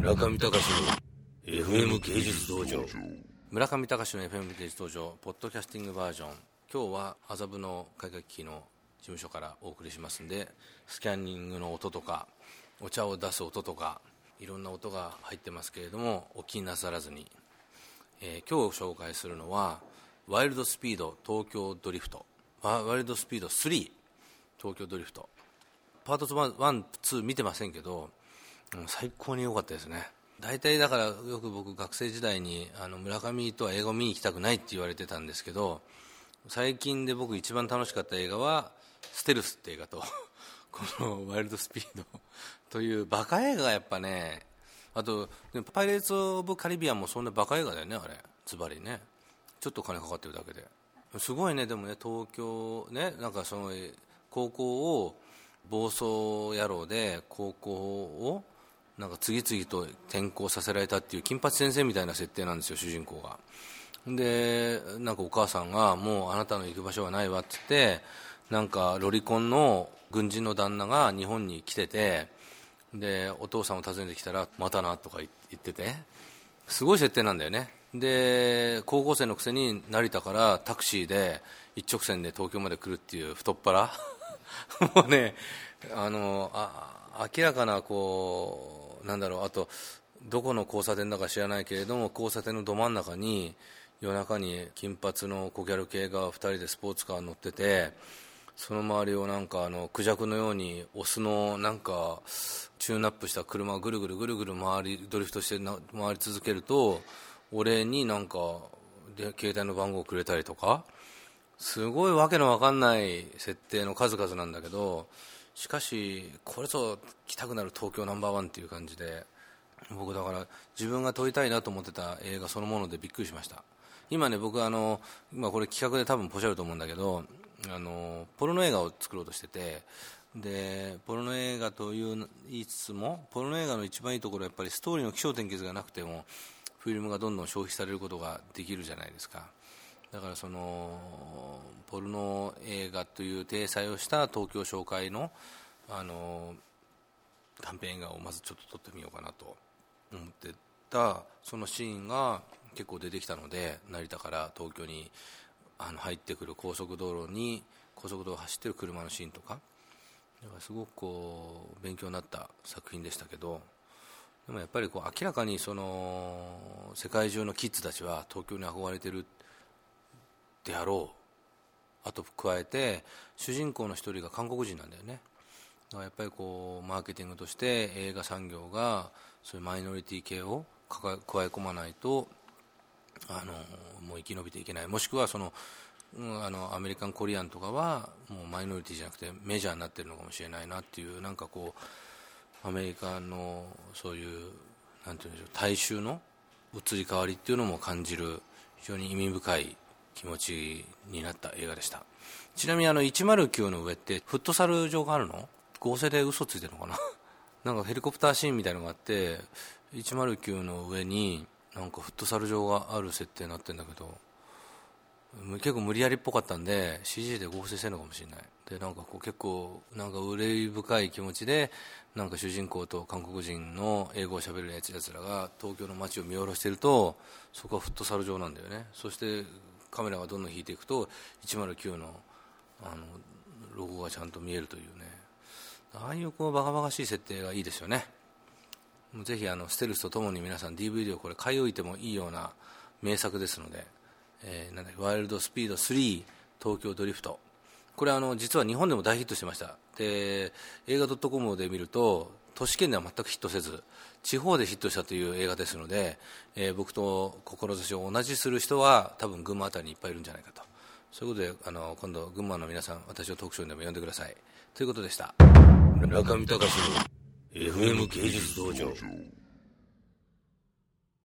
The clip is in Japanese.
村上隆の FM 芸術道場。村上隆の FM 芸術道場ポッドキャスティングバージョン。今日は麻布の会計機の事務所からお送りしますんでスキャンニングの音とかお茶を出す音とかいろんな音が入ってますけれどもお気になさらずに、えー、今日紹介するのはワイルドスピード東京ドリフト。ワイルドスピード3東京ドリフト。パート1、2見てませんけど、最高に良かったですね。大体だからよく僕学生時代にあの村上とは映画を見に行きたくないって言われてたんですけど最近で僕一番楽しかった映画は「ステルス」って映画と この「ワイルドスピード 」というバカ映画がやっぱねあとパイレーツ・オブ・カリビアンもそんなバカ映画だよねあれ。ズバリね。ちょっと金かかってるだけで。すごいねでもね東京ねなんかその高校を暴走野郎で高校をなんか次々と転校させられたっていう金八先生みたいな設定なんですよ主人公が。でなんかお母さんがもうあなたの行く場所はないわって言ってなんかロリコンの軍人の旦那が日本に来ててでお父さんを訪ねてきたらまたなとか言ってて。すごい設定なんだよね。で高校生のくせに成田からタクシーで一直線で東京まで来るっていう太っ腹。もうねあのあ明らかなこうなんだろうあとどこの交差点だか知らないけれども交差点のど真ん中に夜中に金髪の小ギャル系が2人でスポーツカーに乗っててその周りをなんかあのクジャクのようにオスのなんかチューンアップした車がぐるぐるぐるぐる回りドリフトして回り続けると俺になんかで携帯の番号をくれたりとかすごいわけのわかんない設定の数々なんだけどしかしこれぞ来たくなる東京ナンバーワンっていう感じで僕だから自分が撮りたいなと思ってた映画そのものでびっくりしました。今ね僕あの今これ企画で多分ポシャると思うんだけどあのポルノ映画を作ろうとしててでポルノ映画という言いつつもポルノ映画の一番いいところはやっぱりストーリーの起承転結がなくてもフィルムがどんどん消費されることができるじゃないですか。だからそのポルノ映画という体裁をした東京紹介のあの短編映画をまずちょっと撮ってみようかなと思ってたそのシーンが結構出てきたので成田から東京にあの入ってくる高速道路に高速道路を走ってる車のシーンとかだからすごくこう勉強になった作品でしたけどでもやっぱりこう明らかにその世界中のキッズたちは東京に憧れてるであろう。あと加えて主人公の一人が韓国人なんだよね。だからやっぱりこうマーケティングとして映画産業がそういうマイノリティ系を加え込まないとあのもう生き延びていけない。もしくはそのあのアメリカンコリアンとかはもうマイノリティじゃなくてメジャーになってるのかもしれないなっていうなんかこうアメリカのそういうなんていうんでしょう大衆の移り変わりっていうのも感じる非常に意味深い気持ちになった映画でした。ちなみにあの109の上ってフットサル場があるの？合成で嘘ついてるのかな？なんかヘリコプターシーンみたいのがあって109の上になんかフットサル場がある設定になってるんだけど結構無理やりっぽかったんで CG で合成してるのかもしれない。でなんかこう結構なんか憂い深い気持ちでなんか主人公と韓国人の英語をしゃべるやつらが東京の街を見下ろしてるとそこはフットサル場なんだよね。そしてカメラがどんどん引いていくと109のあのロゴがちゃんと見えるというね。ああいうこうバカバカしい設定がいいですよね。ぜひあのステルスとともに皆さん DVD をこれ買い置いてもいいような名作ですので、えー、なんだワイルドスピード3東京ドリフト。これあの実は日本でも大ヒットしてました。で映画 .com で見ると都市圏では全くヒットせず地方でヒットしたという映画ですので、えー、僕と志を同じする人は多分群馬辺りにいっぱいいるんじゃないかと。そういうことであの今度群馬の皆さん私をトークショーにでも呼んでください。ということでした。中見隆 FM 芸術道場。